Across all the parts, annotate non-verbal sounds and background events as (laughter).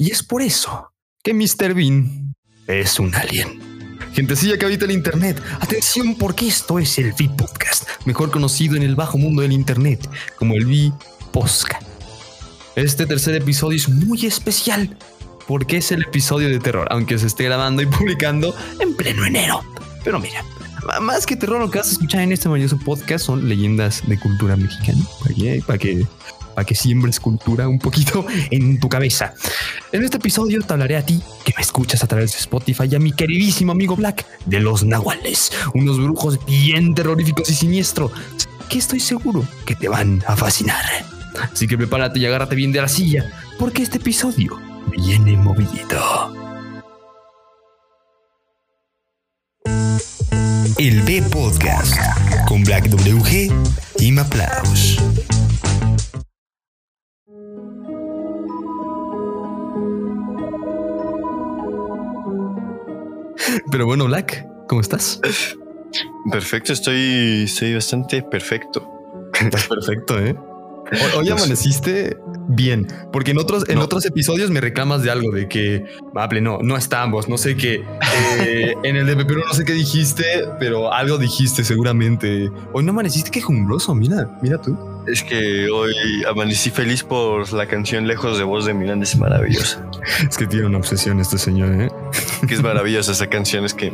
Y es por eso que Mr. Bean es un alien. Gentecilla que habita el Internet, atención porque esto es el V-Podcast, mejor conocido en el bajo mundo del Internet como el V-Posca. Este tercer episodio es muy especial porque es el episodio de terror, aunque se esté grabando y (laughs) publicando en pleno enero. Pero mira, más que terror, lo que vas a escuchar en este maravilloso podcast son leyendas de cultura mexicana. ¿Para? Para para que siembres cultura un poquito (laughs) en tu cabeza. En este episodio te hablaré a ti que me escuchas a través de Spotify y a mi queridísimo amigo Black de los Nahuales, unos brujos bien terroríficos y siniestros que estoy seguro que te van a fascinar. Así que prepárate y agárrate bien de la silla, porque este episodio viene movidito. El B Podcast con Black WG y Maplaus. Pero bueno, Black, ¿cómo estás? Perfecto, estoy, estoy bastante perfecto. Estás perfecto, ¿eh? Hoy, hoy amaneciste bien, porque en otros, en No. otros episodios me reclamas de algo, de que, no, no estamos, no sé qué. Eh, en el de Pepero no sé qué dijiste, pero algo dijiste seguramente. Hoy no amaneciste quejumbroso, mira, mira tú. Es que hoy amanecí feliz por la canción Lejos de Voz de Miranda, es maravillosa. Es que tiene una obsesión este señor, ¿eh? Que es maravillosa esa canción, es que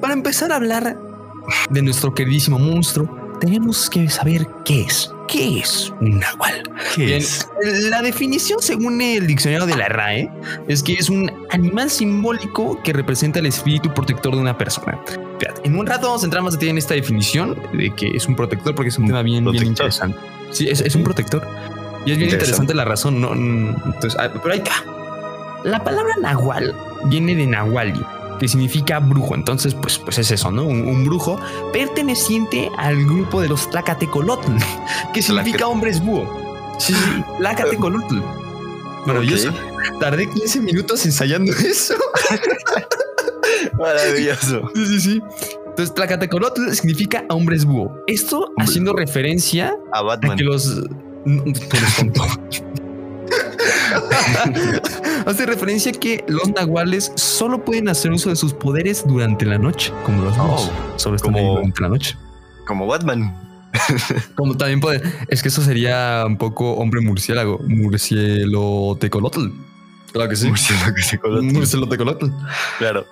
Para empezar a hablar de nuestro queridísimo monstruo, tenemos que saber qué es. ¿Qué es un nahual? ¿qué Bien, es? la definición según el diccionario de la RAE es que es un animal simbólico que representa el espíritu protector de una persona. En un rato vamos a entrar más detalle en esta definición de que es un protector porque es un tema bien, bien interesante. Sí, es, es un protector. Y es bien Interesante. interesante la razón. No, Mm, entonces, ah, pero ahí está. La palabra nahual viene de nahuali, que significa brujo. Entonces, pues, pues es eso, ¿no? Un, un brujo perteneciente al grupo de los Tlacatecolotl, (laughs) que significa hombres búho. Sí, sí, (laughs) Tlacatecolotl. Maravilloso. Tardé 15 minutos ensayando (laughs) eso. Maravilloso. Sí, sí, sí. Entonces, Tlacatecolotl significa hombres búho. Esto Hombre. haciendo referencia A a Batman. que los. Tonto. Hace referencia a que los nahuales solo pueden hacer uso de sus poderes durante la noche, como los búhos. solo están ahí como- durante la noche. Como Batman. (laughs) Como también puede. Es que eso sería un poco hombre murciélago, murcielo tecolotl. Claro que sí. Murciélago tecolotl. Claro.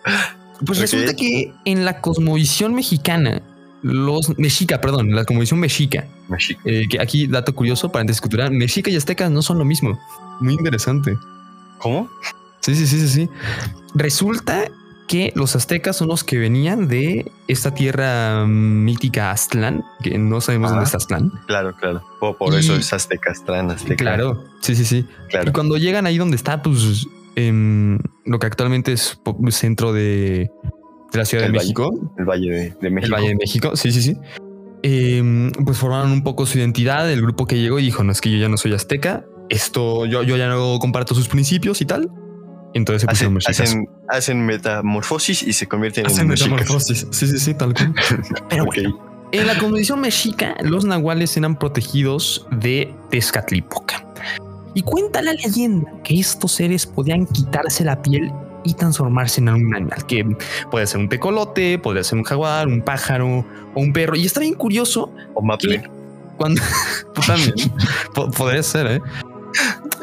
Pues resulta que en la cosmovisión mexicana, los mexica, perdón, la cosmovisión mexica, México. eh, que aquí dato curioso, paréntesis cultural, mexica y aztecas no son lo mismo. Muy interesante. ¿Cómo? Sí, sí, sí, sí, sí. Resulta que los aztecas son los que venían de esta tierra mm, mítica Aztlán, que no sabemos dónde está Aztlán. Claro, claro. Por, por Y- eso es Azteca, Aztlán, Azteca. Claro, sí, sí, sí. Y claro. cuando llegan ahí donde está, pues, em, lo que actualmente es po- centro de, de la Ciudad El de Valle. México, El Valle de, de México. el Valle de México, sí, sí, sí. Em, pues formaron un poco su identidad, el grupo que llegó y dijo, no es que yo ya no soy azteca, esto yo, yo ya no comparto sus principios y tal. Entonces se pusieron Hacen, hacen, hacen metamorfosis y se convierten Hacen en mexicas. metamorfosis. Sí, sí, sí, tal cual. (laughs) Pero bueno, en la condición mexica, los nahuales eran protegidos de Tezcatlipoca. Y cuenta la leyenda que estos seres podían quitarse la piel y transformarse en algún animal, que puede ser un tecolote, podría ser un jaguar, un pájaro o un perro. Y está bien curioso O Maple. cuando (laughs) también po- podría ser, ¿eh?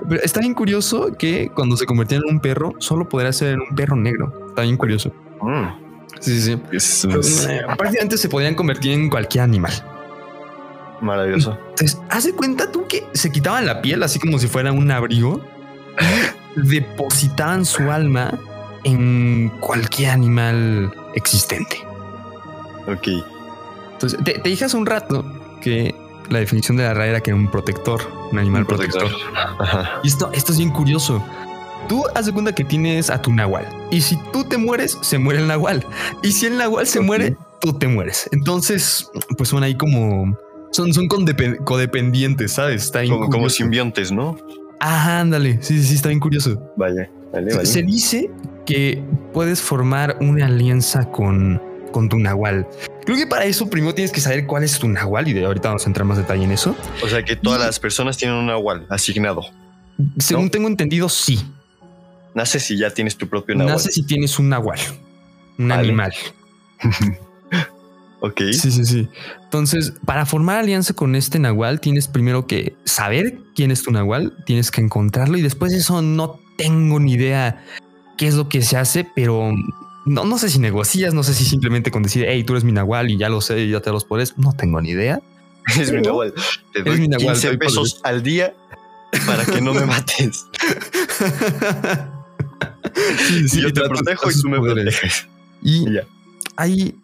Pero está bien curioso que cuando se convertían en un perro, solo podría ser un perro negro. Está bien curioso. Mm. Sí, sí, sí. Es eh, prácticamente se podían convertir en cualquier animal. maravilloso. Entonces, haz de cuenta tú que se quitaban la piel así como si fuera un abrigo y depositaban su alma en cualquier animal existente. Ok. Entonces, te, te dije hace un rato que la definición de la RAE era que era un protector, un animal Un protector. protector. Ajá. Y esto, esto es bien curioso. Tú haz de cuenta que tienes a tu nahual. Y si tú te mueres, se muere el nahual. Y si el nahual se muere, tú te mueres. Entonces, pues son ahí como... Son, son codependientes, ¿sabes? Está bien Como, como simbiontes, ¿no? Ah, ándale. Sí, sí, sí, está bien curioso. Vaya. Vale, vale. Se dice que puedes formar una alianza con, con tu nahual. Creo que para eso primero tienes que saber cuál es tu nahual y de ahorita vamos a entrar más detalle en eso. O sea que todas las personas tienen un nahual asignado. Según ¿No? tengo entendido, sí. Naces si ya tienes tu propio nahual. Nace si tienes un nahual, un Vale. animal. (laughs) Ok. Sí, sí, sí. Entonces, para formar alianza con este nahual, tienes primero que saber quién es tu nahual, tienes que encontrarlo y después de eso no tengo ni idea qué es lo que se hace, pero no, no sé si negocias, no sé si simplemente con decir, hey, tú eres mi nahual y ya lo sé y ya te los poderes, no tengo ni idea. (laughs) Es mi nahual. Te doy mi nahual, 15 doy pesos al día para que no me mates. (laughs) Sí, yo te protejo y tú me proteges. Y Y ya. hay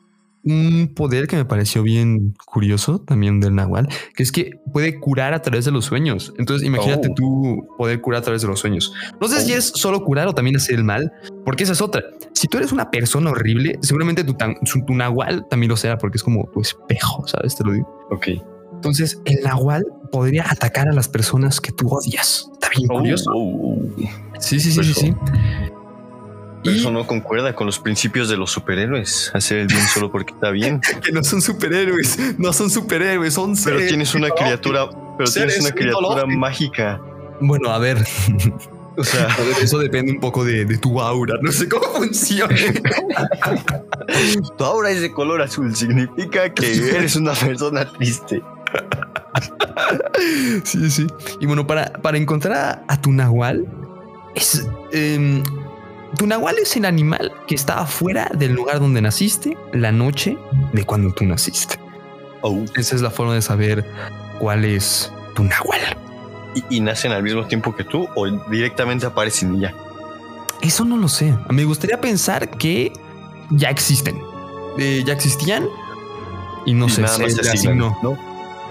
un poder que me pareció bien curioso también del Nahual, que es que puede curar a través de los sueños. Entonces, imagínate Oh. tú poder curar a través de los sueños. No sé si es solo curar o también hacer el mal, porque esa es otra. Si tú eres una persona horrible, seguramente tu, tan- tu Nahual también lo será, porque es como tu espejo, ¿sabes? Te lo digo. Ok. Entonces, el Nahual podría atacar a las personas que tú odias. Está bien Oh, curioso. oh, oh. Sí, sí, sí, sí. Pero eso no concuerda con los principios de los superhéroes. Hacer el bien solo porque está bien. (laughs) que no son superhéroes, no son superhéroes, son Pero seres tienes una criatura, pero tienes una criatura mágica. Bueno, a ver, O sea, (laughs) a ver, eso depende un poco de, de tu aura. No sé cómo funciona. (laughs) tu aura es de color azul. Significa que eres una persona triste. sí, sí. Y bueno, para, para encontrar a, a tu nahual, es. em, tu nahual es el animal que está afuera del lugar donde naciste la noche de cuando tú naciste. Oh. Esa es la forma de saber cuál es tu nahual. ¿Y, y nacen al mismo tiempo que tú o directamente aparecen y ya? Eso no lo sé. Me gustaría pensar que ya existen. Eh, ya existían. Y no Y sé, se se asignó. ¿no?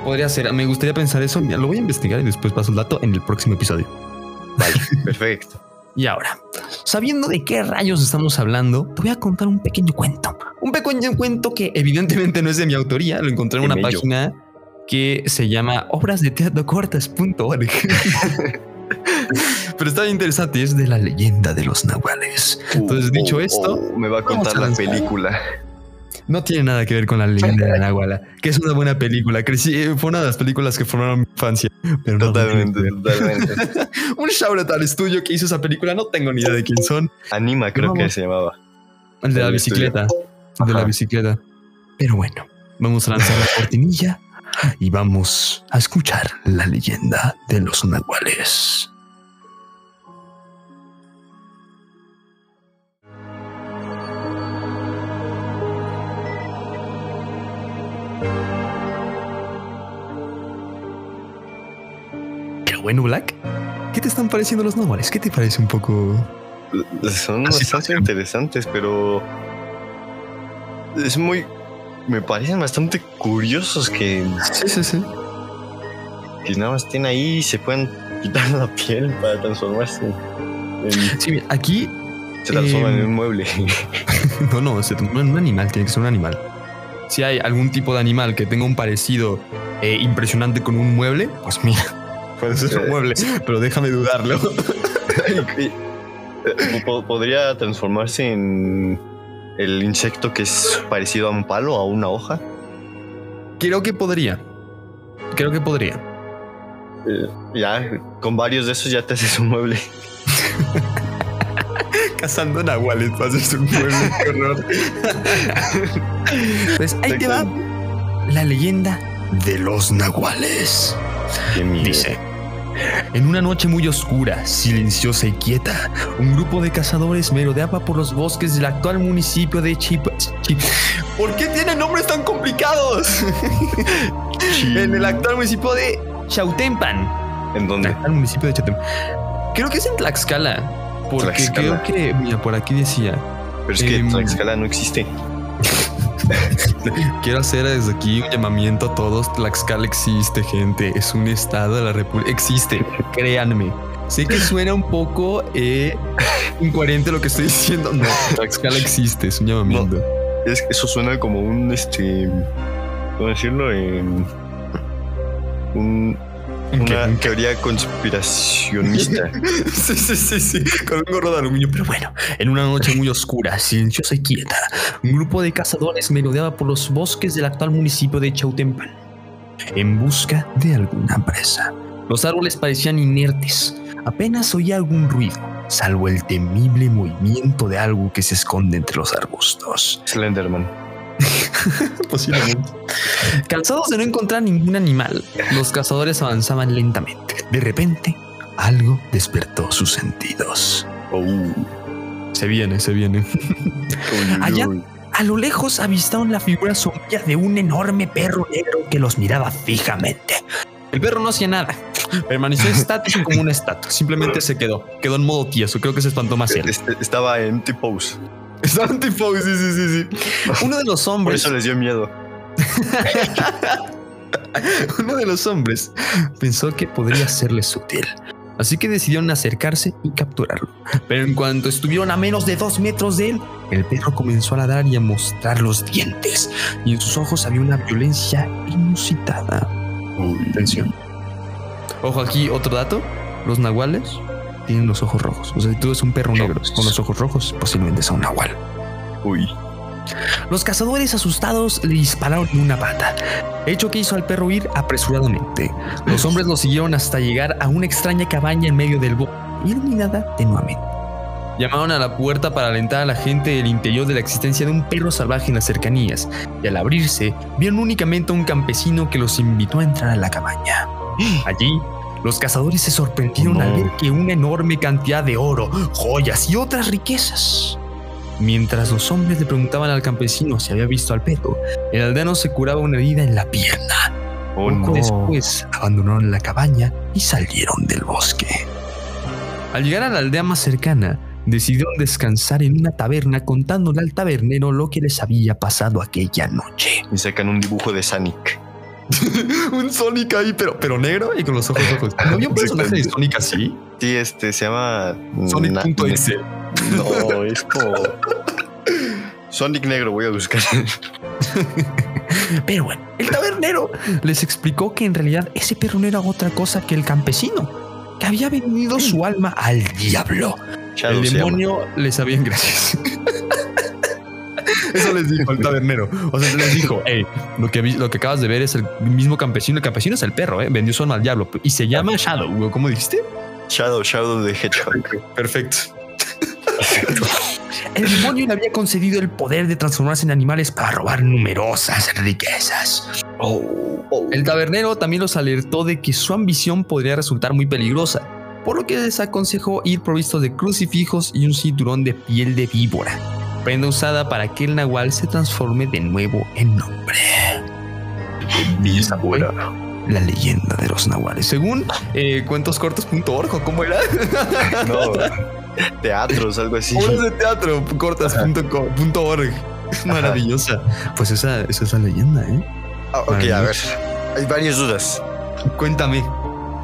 Podría ser. Me gustaría pensar eso. Lo voy a investigar y después paso el dato en el próximo episodio. Vale, (laughs) perfecto. Y ahora, sabiendo de qué rayos estamos hablando, te voy a contar un pequeño cuento. Un pequeño cuento que evidentemente no es de mi autoría. Lo encontré en una bello. página que se llama obrasdeteatrocortas.org. (laughs) Pero está bien interesante. Es de la leyenda de los nahuales. Entonces, dicho esto, oh, me va a contar a la película. No tiene nada que ver con la leyenda de la Nahuala, que es una buena película. Crecí, eh, fue una de las películas que formaron mi infancia. Pero Totalmente, totalmente. (laughs) Un shout out al estudio que hizo esa película. No tengo ni idea de quién son. Anima, creo que se llamaba. El de la El bicicleta. El de la bicicleta. Pero bueno, vamos a lanzar la cortinilla y vamos a escuchar la leyenda de los nahuales. Bueno, Black, ¿qué te están pareciendo los nahuales? ¿Qué te parece un poco? Son bastante interesantes, pero es muy. Me parecen bastante curiosos que, Sí, sí, sí. que nada más estén ahí y se puedan quitar la piel para transformarse. en- Sí, mira, aquí se transforman Em, en un mueble. (laughs) No, no, se transforma en un animal, tiene que ser un animal. Si hay algún tipo de animal que tenga un parecido eh, impresionante con un mueble, pues mira, puede ser un mueble, pero déjame dudarlo. (laughs) Eh, po- Podría transformarse en el insecto que es parecido a un palo, a una hoja. Creo que podría. Creo que podría. Eh, ya, con varios de esos ya te haces un mueble. (laughs) Cazando nahuales para hacerse un mueble, qué horror. (laughs) Pues ahí te va la leyenda de los nahuales. Qué. Dice, en una noche muy oscura, silenciosa y quieta, un grupo de cazadores merodeaba por los bosques del actual municipio de Chip... Chip- ¿Por qué tienen nombres tan complicados? en el actual municipio de Chautempan. ¿En dónde? Actual municipio de Chautempan. Creo que es en Tlaxcala. Porque Tlaxcala. creo que, mira, por aquí decía, Pero es que Em, Tlaxcala no existe. Quiero hacer desde aquí un llamamiento a todos. Tlaxcala existe, gente. Es un estado de la República. Existe, créanme. Sé que suena un poco eh, incoherente lo que estoy diciendo. No, Tlaxcala existe, es un llamamiento. Es que eso suena como un este. ¿Cómo decirlo? Em, un-. Una ¿En qué? teoría conspiracionista. (laughs) Sí, sí, sí, sí, con un gorro de aluminio. Pero bueno, en una noche muy oscura, silenciosa y quieta, un grupo de cazadores merodeaba por los bosques del actual municipio de Chautempan en busca de alguna presa. Los árboles parecían inertes, apenas oía algún ruido, salvo el temible movimiento de algo que se esconde entre los arbustos. Slenderman. (laughs) Posiblemente. Cansados de no encontrar ningún animal, los cazadores avanzaban lentamente. De repente, algo despertó sus sentidos. Oh. Se viene, se viene. (laughs) Allá-. A lo lejos avistaron la figura sombría de un enorme perro negro que los miraba fijamente. El perro no hacía nada. Permaneció (laughs) estático como una estatua. Simplemente se quedó. Quedó en modo tieso. Creo que se espantó más. Este- estaba en T-Pose. Estaba en tipo, sí, sí, sí, sí. Uno de los Por hombres, eso les dio miedo. (laughs) uno de los hombres pensó que podría serles útil. Así que decidieron acercarse y capturarlo. Pero en cuanto estuvieron a menos de dos metros de él, el perro comenzó a ladrar y a mostrar los dientes. Y en sus ojos había una violencia inusitada. Atención. Ojo aquí, otro dato. Los nahuales tienen los ojos rojos. O sea, si tú ves un perro negro con los ojos rojos, posiblemente sea un nahual. Uy. Los cazadores asustados le dispararon una pata, hecho que hizo al perro huir apresuradamente. Los (laughs) hombres lo siguieron hasta llegar a una extraña cabaña en medio del bosque, iluminada tenuamente. Llamaron a la puerta para alentar a la gente del interior de la existencia de un perro salvaje en las cercanías, y al abrirse, vieron únicamente a un campesino que los invitó a entrar a la cabaña. (gasps) Allí, los cazadores se sorprendieron al ver que una enorme cantidad de oro, joyas y otras riquezas. Mientras los hombres le preguntaban al campesino si había visto al perro, el aldeano se curaba una herida en la pierna. Oh, Poco no. después abandonaron la cabaña y salieron del bosque. Al llegar a la aldea más cercana, decidieron descansar en una taberna contándole al tabernero lo que les había pasado aquella noche. Y sacan un dibujo de Sonic. (laughs) un Sonic ahí, pero, pero negro y con los ojos rojos. ¿No había un personaje de Sonic así? Sí, este se llama. Sonic.exe. No, es como. Sonic negro, voy a buscar. (laughs) Pero bueno, el tabernero les explicó que en realidad ese perro no era otra cosa que el campesino, que había vendido su alma al diablo. Shadow el demonio les había gracias. (laughs) Eso les dijo el tabernero. O sea, les dijo, hey, lo que, lo que acabas de ver es el mismo campesino. El campesino es el perro, ¿eh? vendió su alma al diablo. Y se llama Shadow, ¿cómo dijiste? Shadow, Shadow de Hedgehog. Perfecto. El demonio le había concedido el poder de transformarse en animales para robar numerosas riquezas. Oh, oh. El tabernero también los alertó de que su ambición podría resultar muy peligrosa, por lo que les aconsejó ir provistos de crucifijos y un cinturón de piel de víbora, prenda usada para que el nahual se transforme de nuevo en hombre. La leyenda de los nahuales, según eh, cuentoscortos.org, ¿o ¿cómo era? (laughs) No, teatros, algo así. Obras de teatro, cortas.org. Maravillosa. Pues esa, esa es la leyenda, ¿eh? Ah, ok, a ver. Hay varias dudas. Cuéntame.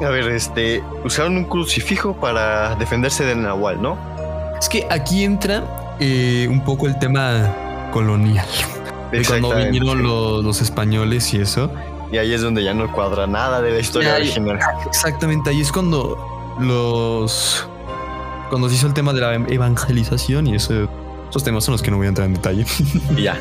A ver, este. Usaron un crucifijo para defenderse del Nahual, ¿no? Es que aquí entra eh, un poco el tema colonial. De cuando vinieron los, los españoles y eso. Y ahí es donde ya no cuadra nada de la historia original. Exactamente, ahí es cuando los... Cuando se hizo el tema de la evangelización y eso, esos temas son los que no voy a entrar en detalle. Y ya,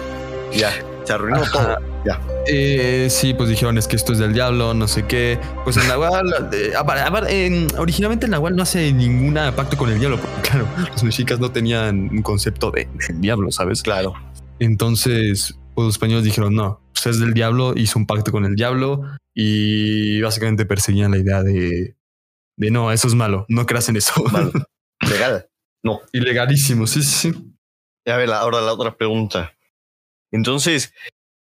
ya. Se arruinó Ajá. todo. Ya. Eh, sí, pues dijeron es que esto es del diablo, no sé qué. Pues el Nahual, (laughs) eh, en- originalmente el Nahual no hace ningún pacto con el diablo, porque claro, los mexicas no tenían un concepto de, del diablo, ¿sabes? Claro. Entonces, pues los españoles dijeron, no, pues es del diablo, hizo un pacto con el diablo y básicamente perseguían la idea de, de no, eso es malo, no creas en eso. Malo. (laughs) Legal. Ilegalísimo, sí, sí, sí. Y a ver, la- ahora la otra pregunta. Entonces,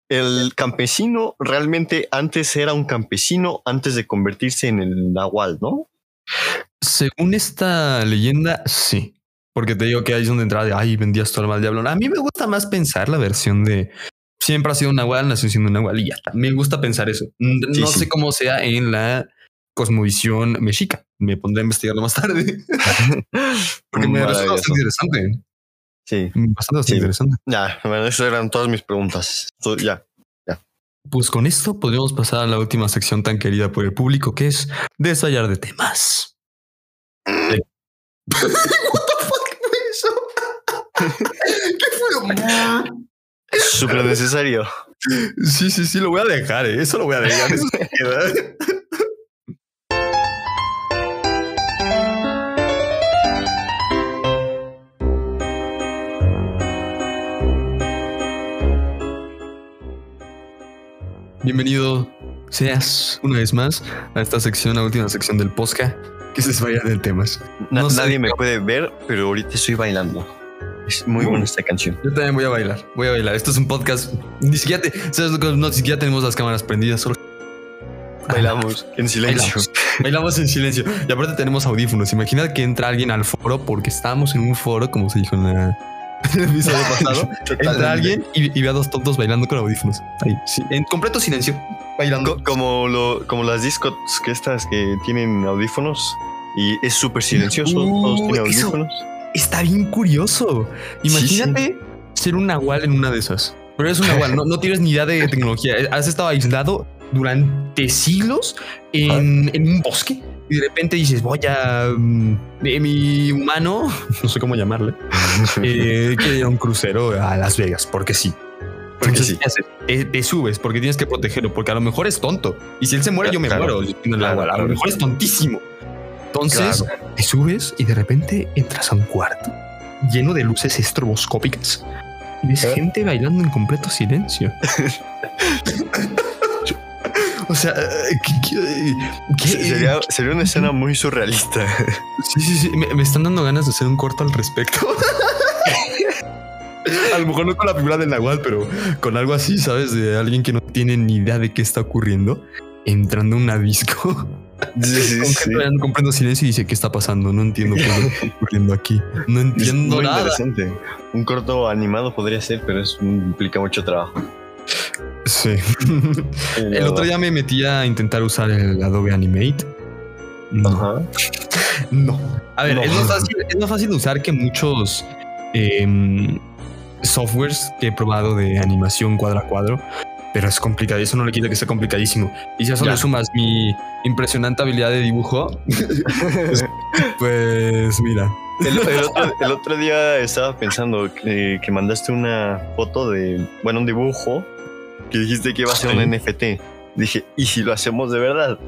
el campesino realmente antes era un campesino antes de convertirse en el Nahual, ¿no? Según esta leyenda, sí. Porque te digo que ahí es donde entraba de, ay, vendías tu alma al diablo. A mí me gusta más pensar la versión de, siempre ha sido un nahual, nació siendo un nahual y ya está. Me gusta pensar eso. Sí, no sí. sé cómo sea en la cosmovisión mexica. Me pondré a investigarlo más tarde. (laughs) Porque me resulta bastante interesante. Sí. Bastante, bastante Sí. interesante. Ya, bueno, eso eran todas mis preguntas. So, ya. Pues con esto podríamos pasar a la última sección tan querida por el público, que es desayar de temas. What the fuck fue eso? (laughs) ¿Qué fue? Súper necesario. Sí, sí, sí, lo voy a dejar, ¿eh? eso lo voy a dejar. Eso se queda. (laughs) bienvenido seas una vez más a esta sección, la última sección del podcast que se vaya del temas. Na- No sé. nadie me puede ver, pero ahorita estoy bailando. Es muy buena esta canción. Yo también voy a bailar, voy a bailar. Esto es un podcast. Ni siquiera, te-. No, ni siquiera tenemos las cámaras prendidas, solo Bailamos en silencio. Bailamos. (laughs) Bailamos en silencio. Y aparte tenemos audífonos. Imagina que entra alguien al foro porque estábamos en un foro, como se dijo en, la- (laughs) el episodio (laughs) pasado. entra alguien y, y ve a dos tontos bailando con audífonos. Ahí, sí, en completo silencio, bailando. Co- como, lo, como las discos que estas que tienen audífonos y es súper silencioso. Uh, todos tienen audífonos. Está bien curioso. Imagínate ser un nahual en una de esas. Pero eres un nahual, (laughs) no, no tienes ni idea de tecnología. Has estado aislado durante siglos en, en un bosque y de repente dices, voy a... mm, eh, mi humano, (laughs) no sé cómo llamarle, (laughs) eh, a un crucero a Las Vegas, porque sí. Porque Entonces, sí. Eh, te subes porque tienes que protegerlo, porque a lo mejor es tonto. Y si él se muere, yo me Claro. muero. Claro. A lo mejor es tontísimo. Entonces, te subes y de repente entras a un cuarto lleno de luces estroboscópicas y ves ¿Eh? gente bailando en completo silencio. (laughs) o sea, eh, ¿qué, qué- qué- Sería, sería una escena muy surrealista. Sí, sí, sí. Me, me están dando ganas de hacer un corto al respecto. (laughs) A lo mejor no con la figura del Nahual, pero con algo así, ¿sabes? De alguien que no tiene ni idea de qué está ocurriendo, entrando a una disco. Sí, comprendo silencio y dice, ¿qué está pasando? No entiendo qué está ocurriendo aquí. No Es entiendo muy nada. interesante. Un corto animado podría ser, pero es implica mucho trabajo. Sí. El otro día me metí a intentar usar el Adobe Animate. No. Ajá. No. A ver, No. Es, más fácil, es más fácil de usar que muchos em, softwares que he probado de animación cuadro a cuadro, pero es complicado. Eso no le quita que sea complicadísimo. Y si a eso Ya. le sumas mi impresionante habilidad de dibujo, (laughs) pues mira. El, el otro, el otro día estaba pensando que, que mandaste una foto de, bueno, un dibujo que dijiste que iba a ser un. NFT. Dije, ¿y si lo hacemos de verdad?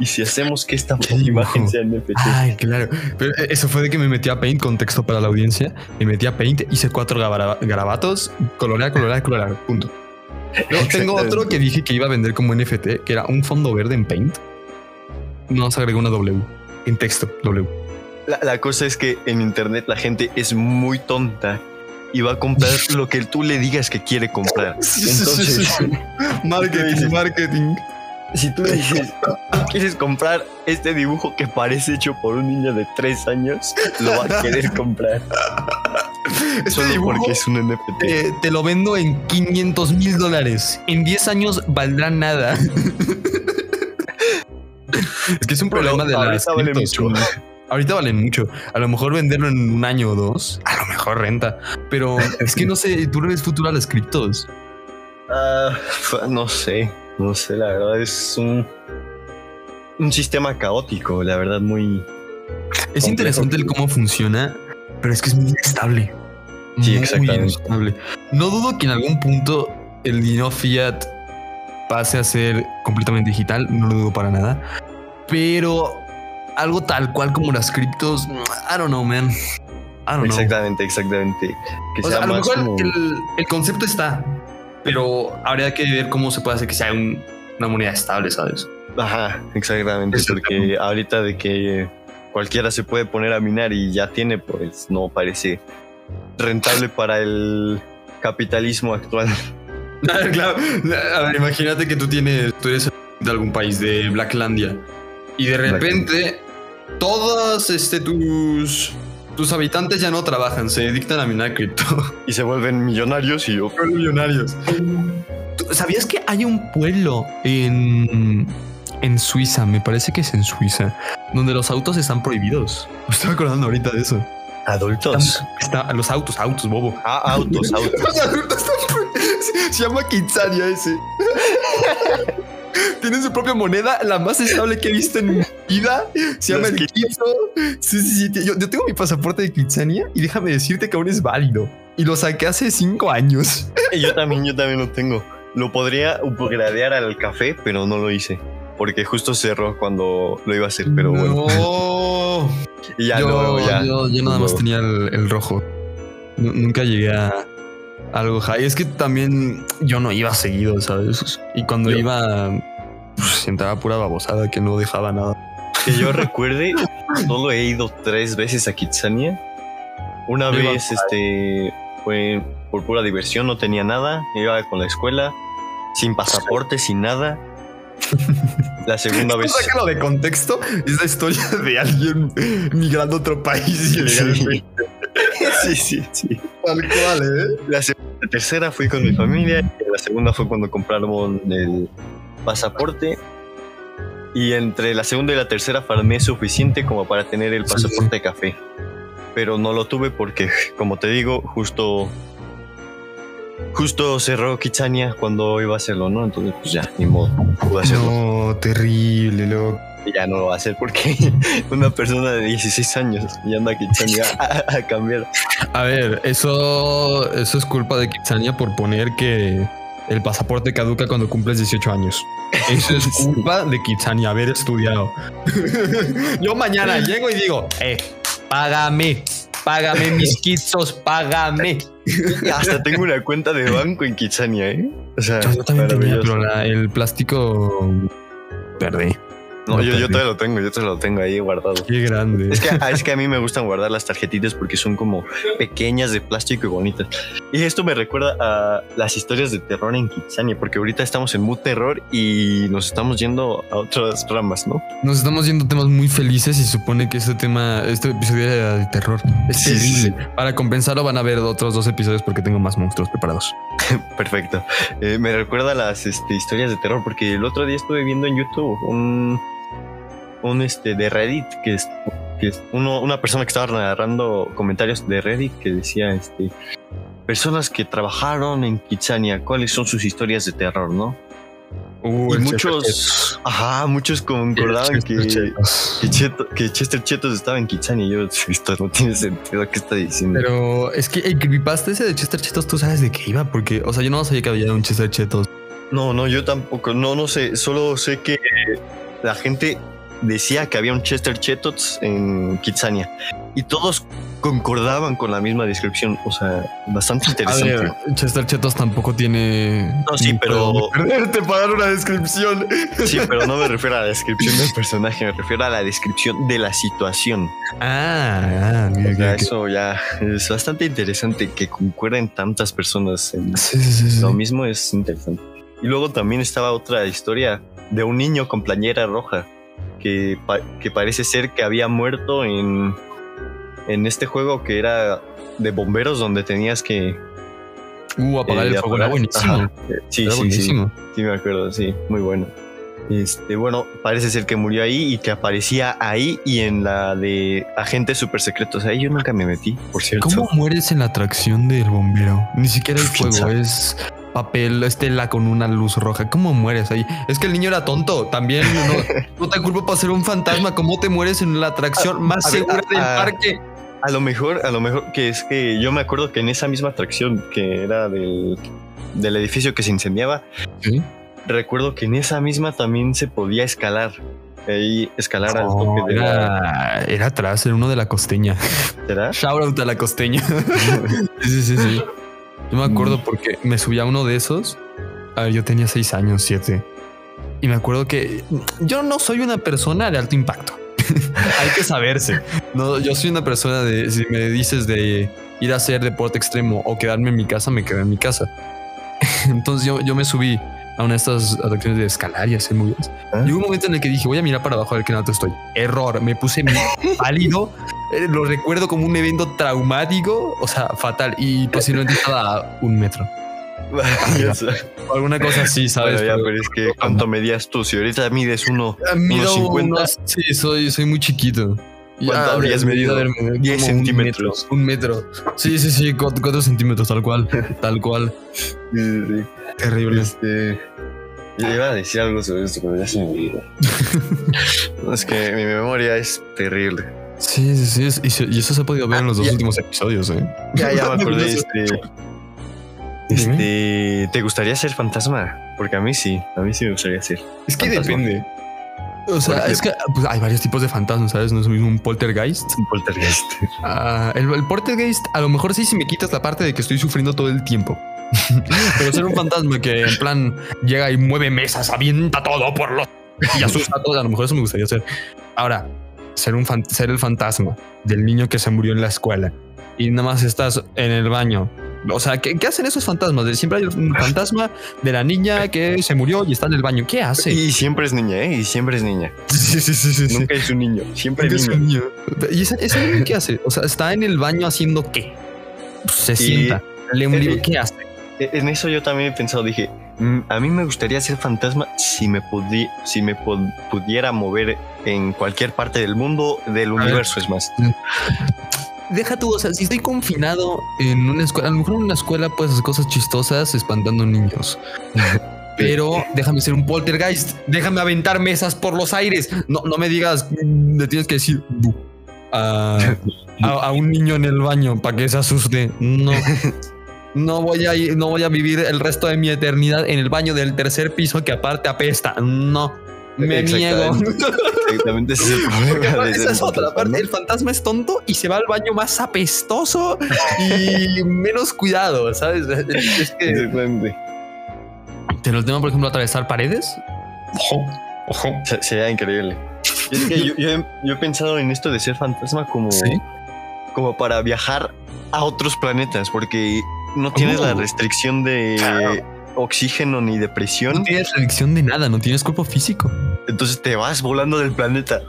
¿Y si hacemos que esta (laughs) imagen sea NFT? Ay, claro. Pero eh, eso fue de que me metí a Paint, contexto para la audiencia. Me metí a Paint, hice cuatro garabatos, colorear, colorear, colorear, punto. (laughs) Luego tengo otro que dije que iba a vender como NFT, que era un fondo verde en Paint. No se agregó una W. En texto, W. La, la cosa es que en internet la gente es muy tonta y va a comprar lo que tú le digas que quiere comprar. (laughs) Entonces, marketing, marketing. si tú le dices, "¿Tú quieres comprar este dibujo que parece hecho por un niño de tres años, lo va a querer comprar. (laughs) Este Solo dibujo porque es un NFT. eh, te lo vendo en 500 mil dólares. En 10 años valdrá nada. (laughs) es que es un Pero problema de ahorita las vale criptos. mucho. Ahorita valen mucho. A lo mejor venderlo en un año o dos, mejor renta. Pero es que no sé, tú le ves futuro a las criptos. Ah, no sé, no sé, la verdad es un, un sistema caótico, la verdad muy... Es Complejo. interesante el cómo funciona, pero es que es muy inestable. Sí, Muy exactamente. inestable. No dudo que en algún punto el dinero fiat pase a ser completamente digital, no lo dudo para nada. Pero algo tal cual como las criptos, I don't know, man. I don't know. Exactamente, exactamente. Que O sea, a lo mejor como- el, el concepto está, pero habría que ver cómo se puede hacer que sea un- una moneda estable, ¿sabes? Ajá, exactamente, porque ahorita de que cualquiera se puede poner a minar y ya tiene, pues no parece rentable para el capitalismo actual. (laughs) (laughs) claro. A ver, imagínate que tú tienes, tú eres de algún país de Blacklandia y de repente todos este, tus, tus habitantes ya no trabajan, se dedican a minar cripto. (laughs) Y se vuelven millonarios y yo... Millonarios. ¿Tú ¿Sabías que hay un pueblo en, en Suiza? Me parece que es en Suiza, donde los autos están prohibidos. Me estoy acordando ahorita de eso. Adultos. Está, los autos, autos, bobo. Ah, autos, autos. (laughs) Los adultos están prohibidos. Se, se llama Kitsania ese. (laughs) Tiene su propia moneda, la más estable que he visto en mi vida. Se llama el Kitso. Sí, sí, sí. Yo, yo tengo mi pasaporte de Kitsania y déjame decirte que aún es válido. Y lo saqué hace cinco años. (laughs) Y yo también, yo también lo tengo. Lo podría upgradear al café, pero no lo hice. Porque justo cerró cuando lo iba a hacer, pero bueno. No. (laughs) Y ya yo, ya. yo, yo nada más tenía el, el rojo. Nu- Nunca llegué a, algo high. Es que también yo no iba seguido, ¿sabes? Y cuando Yo- iba, pues, entraba pura babosada que no dejaba nada. Que yo recuerde, solo he ido tres veces a Kitsania. Una Yo vez, este, fue por pura diversión, no tenía nada. Iba con la escuela, sin pasaporte, sin nada. La segunda (laughs) vez. Sácalo de contexto. Es la historia de alguien migrando a otro país ilegalmente. (laughs) Sí, sí, sí. Tal cual, ¿eh? La, tercera fui con mi familia. y La segunda fue cuando compraron el pasaporte. Y entre la segunda y la tercera farmé suficiente como para tener el pasaporte de café. Pero no lo tuve porque, como te digo, justo. Justo cerró Kitsania cuando iba a hacerlo, ¿no? Entonces, pues ya, ni modo, hacerlo. No, terrible, loco. Ya no lo va a hacer porque (laughs) una persona de 16 años ya anda a Kitsania a, a cambiar. A ver, eso, eso es culpa de Kitsania por poner que el pasaporte caduca cuando cumples 18 años. Eso es (laughs) culpa de Kitsania haber estudiado. (laughs) Yo mañana llego y digo, eh, págame, págame mis (laughs) kitsos, págame. Hasta tengo una cuenta de banco en Kitsania, ¿eh? O sea, Yo también tenía, maravilloso. pero la- el plástico perdí. No, yo, yo todavía lo tengo, yo todavía lo tengo ahí guardado. Qué grande. Es que, ah, es que a mí me gustan guardar las tarjetitas porque son como pequeñas de plástico y bonitas. Y esto me recuerda a las historias de terror en Kitsania, porque ahorita estamos en mood terror y nos estamos yendo a otras ramas, ¿no? Nos estamos yendo a temas muy felices y supone que este tema, este episodio era de terror. Es Sí, sí, terrible. Para compensarlo van a ver otros dos episodios porque tengo más monstruos preparados. (laughs) Perfecto. Eh, me recuerda a las este, historias de terror porque el otro día estuve viendo en YouTube un, un este de Reddit que es, que es uno, una persona que estaba narrando comentarios de Reddit que decía este personas que trabajaron en Kitsania, cuáles son sus historias de terror, ¿no? Uh, y muchos, ajá, muchos concordaban que, que, Cheto- que Chester Chetos estaba en Kitsania. Yo, esto no tiene sentido, ¿qué está diciendo? Pero es que el creepypasta ese de Chester Chetos, tú sabes de qué iba, porque, o sea, yo no sabía que había un Chester Chetos. No, no, yo tampoco. No, no sé. Solo sé que la gente decía que había un Chester Chetots en Kitsania y todos concordaban con la misma descripción. O sea, bastante interesante. ver, Chester Chetos tampoco tiene. No, sí, pero- Perderte para dar una descripción. Sí, pero no me refiero a la descripción del personaje, me refiero a la descripción de la situación. Ah, ah, ok, O sea, ok, ok. eso ya es bastante interesante que concuerden tantas personas en Sí, sí, sí, sí. lo mismo, es interesante. Y luego también estaba otra historia de un niño con plañera roja que, pa- que parece ser que había muerto en, en este juego que era de bomberos donde tenías que Uh, apagar eh, el fuego era buenísimo. Ajá. Sí, Era sí, sí, buenísimo. sí, me acuerdo, sí, muy bueno. Este, bueno, parece ser que murió ahí y que aparecía ahí y en la de agentes super secretos. Ahí yo nunca me metí, por cierto. ¿Cómo mueres en la atracción del bombero? Ni siquiera el (laughs) ¿Quién fuego, sabe? es papel, estela con una luz roja. ¿Cómo mueres ahí? Es que el niño era tonto. También no, no (laughs) te culpo por ser un fantasma. ¿Cómo te mueres en la atracción más a segura a- del a- parque? A lo mejor, a lo mejor que es que yo me acuerdo que en esa misma atracción que era del, del edificio que se incendiaba, Sí. recuerdo que en esa misma también se podía escalar. Ahí escalar al Oh, tope de la. era, atrás, era uno de la costeña. ¿Será? Shout out a la costeña. (laughs) sí, sí, sí. Yo me acuerdo porque me subí a uno de esos. A ver, yo tenía seis años, siete. Y me acuerdo que yo no soy una persona de alto impacto. (laughs) Hay que saberse. No, yo soy una persona de, si me dices de ir a hacer deporte extremo o quedarme en mi casa, me quedo en mi casa. (laughs) Entonces yo, yo me subí a una de estas atracciones de escalar y hacer movidas. ¿Ah? Y hubo un momento en el que dije, voy a mirar para abajo a ver qué alto estoy. Error, me puse (laughs) pálido. Eh, Lo recuerdo como un evento traumático, o sea, fatal. Y posiblemente (laughs) estaba a un metro. Alguna cosa así, ¿sabes? Bueno, ya, Pero- es que ¿cuánto medías tú? Si ahorita mides uno, Ah, mido 1.50. unos- sí, soy, soy muy chiquito. ¿Cuánto habrías medido? medido 10 como un centímetros. metro, Un metro. Sí, sí, sí, cuatro, cuatro centímetros, tal cual. (laughs) Tal cual. Sí, sí, sí. Terrible. Este. Yo iba a decir algo sobre esto, pero ya se me olvidó. (laughs) No, es que mi memoria es terrible. Sí, sí, sí. Y, eso se ha podido ver Ah, en los dos ya. últimos episodios, ¿eh? Ya, ya me acordé. (laughs) Este, este, ¿te gustaría ser fantasma? Porque a mí sí, a mí sí me gustaría ser. Es que Fantasma. depende. O sea, Porque- es que pues, hay varios tipos de fantasmas, ¿sabes? No es mismo un poltergeist. Un poltergeist. (laughs) Ah, el, el poltergeist, a lo mejor sí, si me quitas la parte de que estoy sufriendo todo el tiempo. (laughs) Pero ser un fantasma que en plan llega y mueve mesas, avienta todo por los y asusta a todos, a lo mejor eso me gustaría hacer. Ahora, ser un fan- ser el fantasma del niño que se murió en la escuela y nada más estás en el baño. O sea, ¿qué, qué hacen esos fantasmas? De- Siempre hay un fantasma de la niña que se murió y está en el baño. ¿Qué hace? Y siempre es niña, ¿eh? Y siempre es niña. (laughs) Sí, sí, sí, sí, sí. Nunca es un niño. Siempre es un niño. ¿Y ese, ese niño qué hace? O sea, está en el baño haciendo qué? Se sienta, lee un eh, libro. eh, ¿Qué hace? E- En eso yo también he pensado, dije, "Mm, a mí me gustaría ser fantasma si me, pudi- si me pudiera mover en cualquier parte del mundo, del ver. universo, es más. Deja tú, o sea, si estoy confinado en una escuela, a lo mejor en una escuela puedes hacer cosas chistosas espantando niños. (laughs) Pero déjame ser un poltergeist, déjame aventar mesas por los aires. No, no me digas, mm, le tienes que decir "Bu", a, (laughs) a- a un niño en el baño para que se asuste. No. (laughs) No voy a ir- no voy a vivir el resto de mi eternidad en el baño del tercer piso que aparte apesta. No. Me niego. Exactamente. Ese es el (laughs) problema. esa es otra fantasma, parte. ¿no? El fantasma es tonto y se va al baño más apestoso y (laughs) menos cuidado, ¿sabes? Es que. Exactamente. Pero el tema, por ejemplo, atravesar paredes. Ojo, ojo. Se- Sería increíble. Y es que yo, yo he, yo he pensado en esto de ser fantasma como, Sí. como para viajar a otros planetas, porque no tienes Oh. la restricción de Claro. oxígeno ni de No presión, tienes restricción de nada, no tienes cuerpo físico. entonces te vas volando del planeta.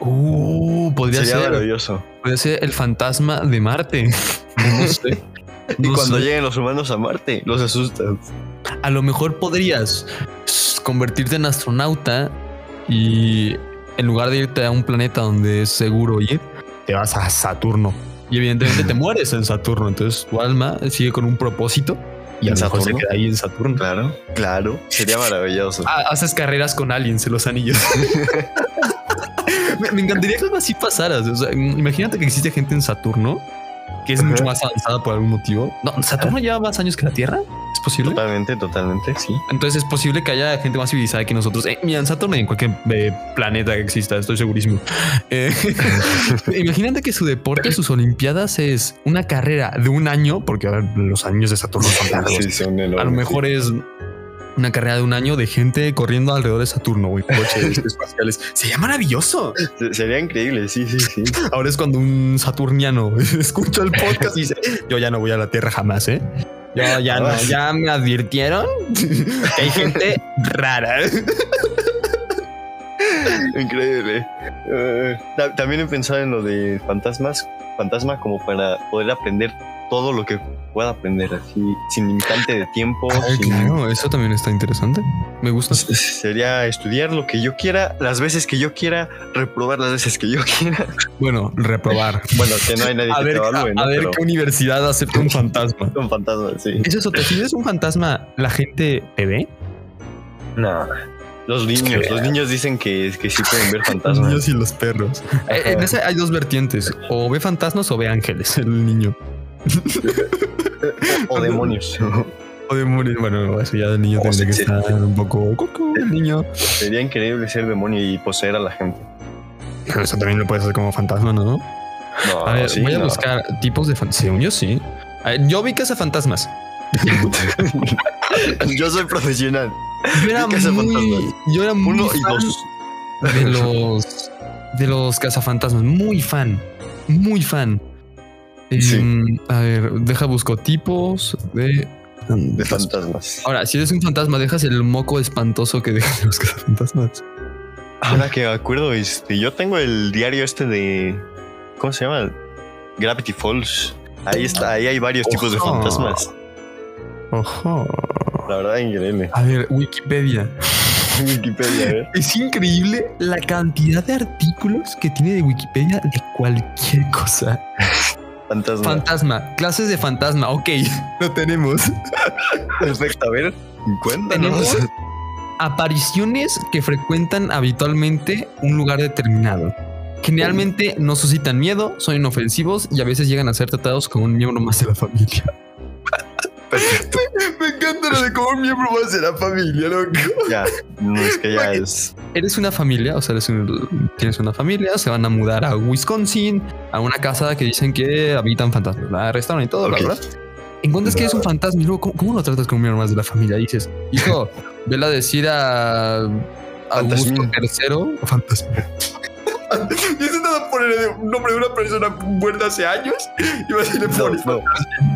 Uh, podría Sería ser. maravilloso. Podría ser el fantasma de Marte. (laughs) No sé. Y No cuando sé. lleguen los humanos a Marte, los asustas. A lo mejor podrías convertirte en astronauta y en lugar de irte a un planeta donde es seguro ir, te vas a Saturno. Y evidentemente te mueres en Saturno. Entonces tu alma sigue con un propósito y a ¿En lo mejor se Saturno? queda ahí en Saturno. Claro, claro. Sería (laughs) maravilloso. Ah, haces carreras con aliens en los anillos. (laughs) me, me encantaría que algo así pasara. O sea, imagínate que existe gente en Saturno que es Ajá. mucho más avanzada por algún motivo. No, Saturno lleva más años que la Tierra. Totalmente, totalmente, sí. Entonces es posible que haya gente más civilizada que nosotros. Eh, mira, en Saturno en cualquier eh, planeta que exista, estoy segurísimo. (laughs) Eh, (laughs) imagínate que su deporte, sus olimpiadas es una carrera de un año, porque a ver, los años de Saturno son largos. Sí, son A lo mejor es una carrera de un año de gente corriendo alrededor de Saturno, güey, coches (laughs) espaciales. Sería maravilloso. Se- Sería increíble, sí, sí, sí. Ahora es cuando un saturniano escucha el podcast y dice, yo ya no voy a la Tierra jamás, ¿eh? Yo ya no, (laughs) ya me advirtieron que hay gente rara. Increíble. Eh, ta- también he pensado en lo de fantasmas, fantasma como para poder aprender todo lo que pueda aprender así, sin limitante de tiempo. sin- claro, eso también está interesante. Me gusta. Sería estudiar lo que yo quiera, las veces que yo quiera, reprobar las veces que yo quiera. Bueno, reprobar. (laughs) Bueno, que no hay nadie A que ver, te a, evalúe, ¿no? a ver Pero qué universidad acepta un fantasma. (laughs) son fantasmas, sí. Eso es otra. Si eres un fantasma, ¿la gente te ve? No. Los niños, los niños dicen que, que sí pueden ver (laughs) Los fantasmas. niños y los perros. Eh, En ese hay dos vertientes. O ve fantasmas o ve ángeles, el niño. O demonios. O demonios. Bueno, eso ya del niño tendría que estar un poco el niño. Sería increíble ser demonio y poseer a la gente. Pero eso también lo puedes hacer como fantasma, ¿no? No, A ver, sí, voy a no. buscar tipos de fantasmas. Según yo, sí. A ver, yo vi fantasmas. (laughs) Yo soy profesional. Yo era cazafantasmas. muy, yo era muy Uno y fan dos. de los de los cazafantasmas, muy fan, muy fan. Sí. Em, a ver, deja busco tipos de De fantasmas. Ahora, si eres un fantasma, dejas el moco espantoso que dejan (laughs) los cazafantasmas. Ahora que me acuerdo, este, yo tengo el diario este de. ¿Cómo se llama? Gravity Falls. Ahí está, ahí hay varios tipos de fantasmas. Ojo. La verdad, increíble. A ver, Wikipedia. (laughs) Wikipedia, ¿eh? (laughs) Es increíble la cantidad de artículos que tiene de Wikipedia de cualquier cosa. Fantasma. Fantasma, clases de fantasma. Ok, (laughs) lo tenemos. Perfecto, a ver, cuéntanos. Tenemos apariciones que frecuentan habitualmente un lugar determinado. Generalmente no suscitan miedo, son inofensivos y a veces llegan a ser tratados como un miembro más de la familia. Perfecto. (laughs) Me encanta lo de cómo un miembro más de la familia, loco. Ya, no es que ya es. Eres una familia, o sea, eres un- tienes una familia, se van a mudar a Wisconsin, a una casa que dicen que habitan fantasmas, la restaurante y todo, bla, bla. Encuentras que eres un fantasma y luego, ¿cómo, cómo lo tratas como un miembro más de la familia? Dices, hijo, (laughs) vela a decir a Augusto. III o fantasma. (laughs) Y intentando poner un nombre de una persona muerta hace años y vas y le No, no.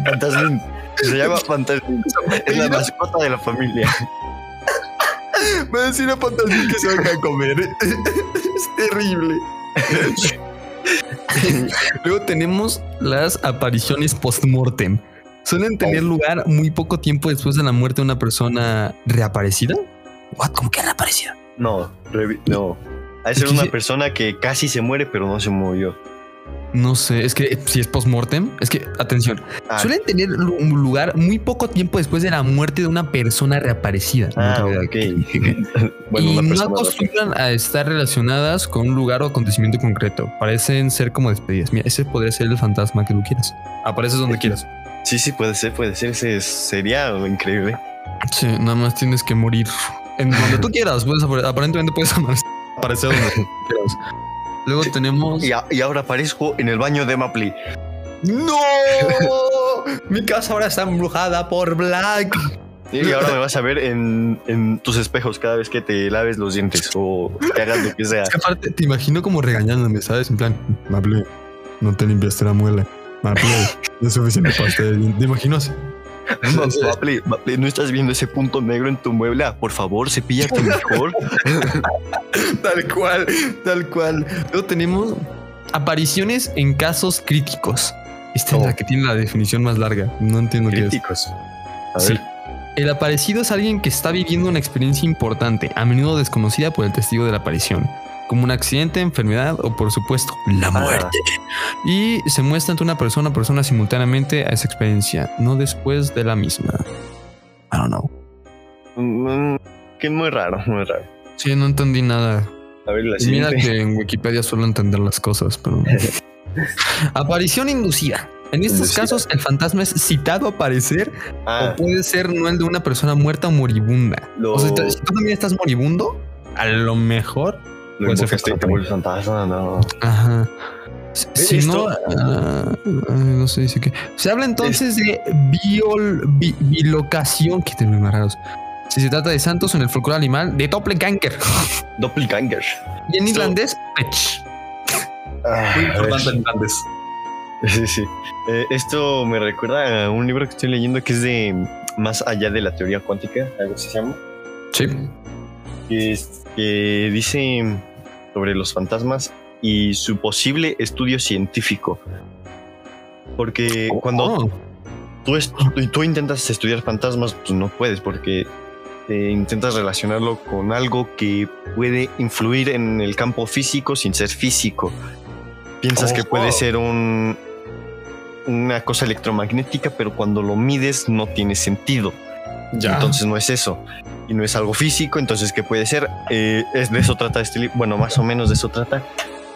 Fantasmín. Se llama Fantasmín. (laughs) Es la mascota de la familia. Va a decir a fantasma que se venga a comer. Es terrible. Luego tenemos las apariciones post-mortem. Suelen tener lugar muy poco tiempo después de la muerte de una persona reaparecida. What? ¿Cómo que reaparecida? No, no. Ha de ser una persona que casi se muere, pero no se murió. No sé, es que eh, si es post-mortem, es que, atención, Ah, suelen tener un lugar muy poco tiempo después de la muerte de una persona reaparecida. Ah, No (laughs) bueno, y no acostumbran a estar relacionadas con un lugar o acontecimiento concreto. Parecen ser como despedidas. Mira, ese podría ser el fantasma que tú quieras. Apareces donde quieras. Sí, sí, puede ser, puede ser. Ese es- sería increíble. Sí, nada más tienes que morir en donde tú (laughs) quieras. Puedes apare- aparentemente puedes (laughs) aparecer donde quieras. Luego tenemos. Y, a- y ahora aparezco en el baño de Mapley. ¡No! (laughs) Mi casa ahora está embrujada por Black. Y ahora me vas a ver en, en tus espejos cada vez que te laves los dientes o que hagas lo que sea. Es que aparte te imagino como regañándome, ¿sabes? En plan, Maple, no te limpiaste la muela. Maple, no (laughs) es suficiente dientes. Te imagino así. No, Mapley, Mapley, ¿no estás viendo ese punto negro en tu mueble? Ah, Por favor, cepíllate mejor. (laughs) Tal cual, tal cual. Luego tenemos apariciones en casos críticos. Esta es Oh. la que tiene la definición más larga. No entiendo qué es. Críticos. A Sí. El aparecido es alguien que está viviendo una experiencia importante, a menudo desconocida por el testigo de la aparición, como un accidente, enfermedad o por supuesto la Ah. muerte. Y se muestra ante una persona o persona simultáneamente a esa experiencia, no después de la misma. I don't know. Mm, que muy raro, muy raro. Sí, no entendí nada. A ver, la Mira que en Wikipedia suelo entender las cosas, pero. (laughs) Aparición inducida. En estos Inducida. casos, el fantasma es citado a aparecer Ah, o puede ser no el de una persona muerta o moribunda. lo, O sea, si tú también estás moribundo, a lo mejor. Lo y te vuelves fantasma, no. Ajá. Si- no, ah, no sé, dice que. Se habla entonces de biol, bi- bilocación, que términos más raros. Si se trata de santos en el folclore animal, de doppelganger. (laughs) Doppelganger. Y en Esto- islandés, pech. Ah, ver. en islandés. (laughs) Sí, sí. Eh, esto me recuerda a un libro que estoy leyendo que es de Más allá de la teoría cuántica, algo así se llama, Sí. que dice sobre los fantasmas y su posible estudio científico. Porque cuando Oh, tú, es- tú- tú intentas estudiar fantasmas, pues no puedes porque eh, intentas relacionarlo con algo que puede influir en el campo físico sin ser físico. Piensas que puede ser un, una cosa electromagnética, pero cuando lo mides no tiene sentido. ya. Entonces no es eso. Y no es algo físico, entonces ¿qué puede ser? Eh, es de eso trata este libro. Bueno, más o menos de eso trata.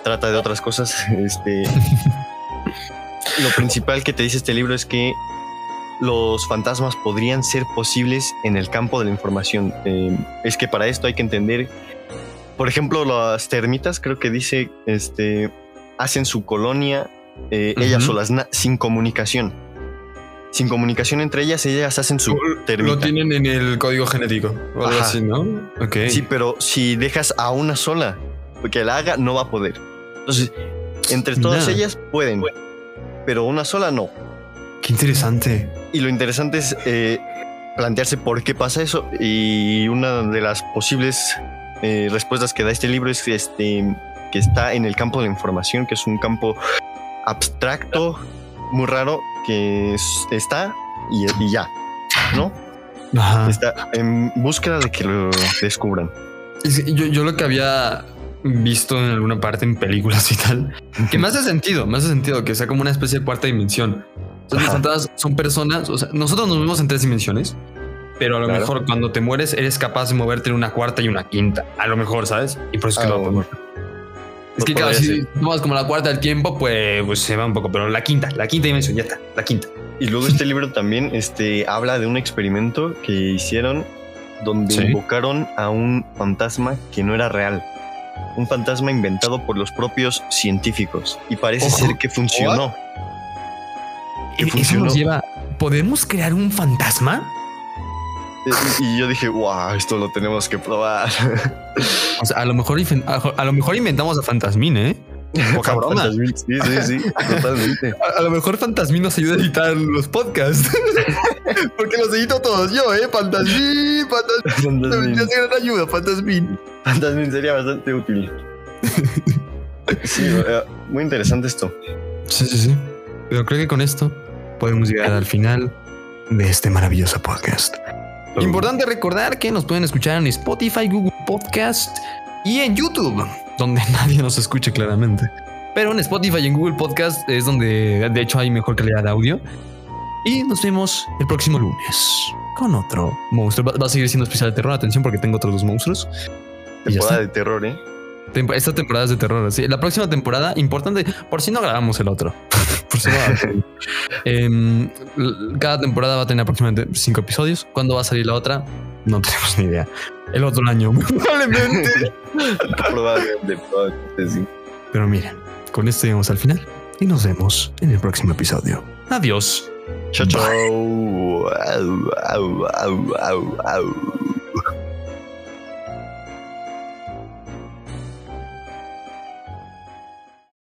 Trata de otras cosas. (laughs) Este, (laughs) lo principal que te dice este libro es que los fantasmas podrían ser posibles en el campo de la información. Eh, es que para esto hay que entender, por ejemplo, las termitas, creo que dice, este, hacen su colonia eh, ellas Ujú. solas, na- sin comunicación. Sin comunicación entre ellas, ellas hacen su termita. Lo tienen en el código genético o algo Ajá. así, ¿no? Ok. Sí, pero si dejas a una sola que la haga, no va a poder. Entonces, entre todas ellas pueden, pero una sola no. Qué interesante. Y lo interesante es eh, plantearse por qué pasa eso. Y una de las posibles eh, respuestas que da este libro es este, que está en el campo de la información, que es un campo abstracto, muy raro, que es- está y, y ya, ¿no? Ajá. Está en búsqueda de que lo descubran. Es que Yo, yo lo que había visto en alguna parte en películas y tal, que me hace sentido, me hace sentido que sea como una especie de cuarta dimensión. Los fantasmas son personas, o sea, nosotros nos vemos en tres dimensiones, pero a lo Claro. mejor cuando te mueres eres capaz de moverte en una cuarta y una quinta, a lo mejor, ¿sabes? Y por eso es que Ah, lo. Es que Pues claro, si tomas como la cuarta del tiempo, pues, pues se va un poco, pero la quinta, la quinta dimensión, ya está, la quinta. Y luego este libro también este, habla de un experimento que hicieron donde Sí. invocaron a un fantasma que no era real. Un fantasma inventado por los propios científicos. Y parece Ojo. ser que funcionó. Eso funcionó. nos lleva. ¿Podemos crear un fantasma? Y- yo dije, wow, esto lo tenemos que probar. (laughs) O sea, a lo mejor, a, lo mejor inventamos a Fantasmín, ¿eh? (laughs) Poca broma. Fantasmín, Sí, sí, sí, totalmente. (laughs) A, a lo mejor Fantasmín nos ayuda a editar los podcasts. Porque los edito todos yo, ¿eh? Fantasmín, Fantasmín. Me Fantasmín. hace gran ayuda, Fantasmín. Fantasmín sería bastante útil. Sí, eh, muy interesante esto. Sí, sí, sí. Pero creo que con esto podemos llegar al final de este maravilloso podcast. Importante recordar que nos pueden escuchar en Spotify, Google Podcast y en YouTube, donde (laughs) nadie nos escucha claramente. Pero en Spotify y en Google Podcast es donde de hecho hay mejor calidad de audio. Y nos vemos el próximo lunes con otro monstruo. Va, va a seguir siendo especial de terror. Atención porque tengo otros dos monstruos. Temporada de terror, ¿eh? Tempo- Esta temporada es de terror. Sí. La próxima temporada, importante, por si no grabamos el otro. (laughs) por si no. (laughs) Em, cada temporada va a tener aproximadamente cinco episodios. ¿Cuándo va a salir la otra? No (laughs) tenemos ni idea. El otro año, probablemente. Probablemente, probablemente sí. Pero miren, con esto llegamos al final y nos vemos en el próximo episodio. Adiós. Chao, chao.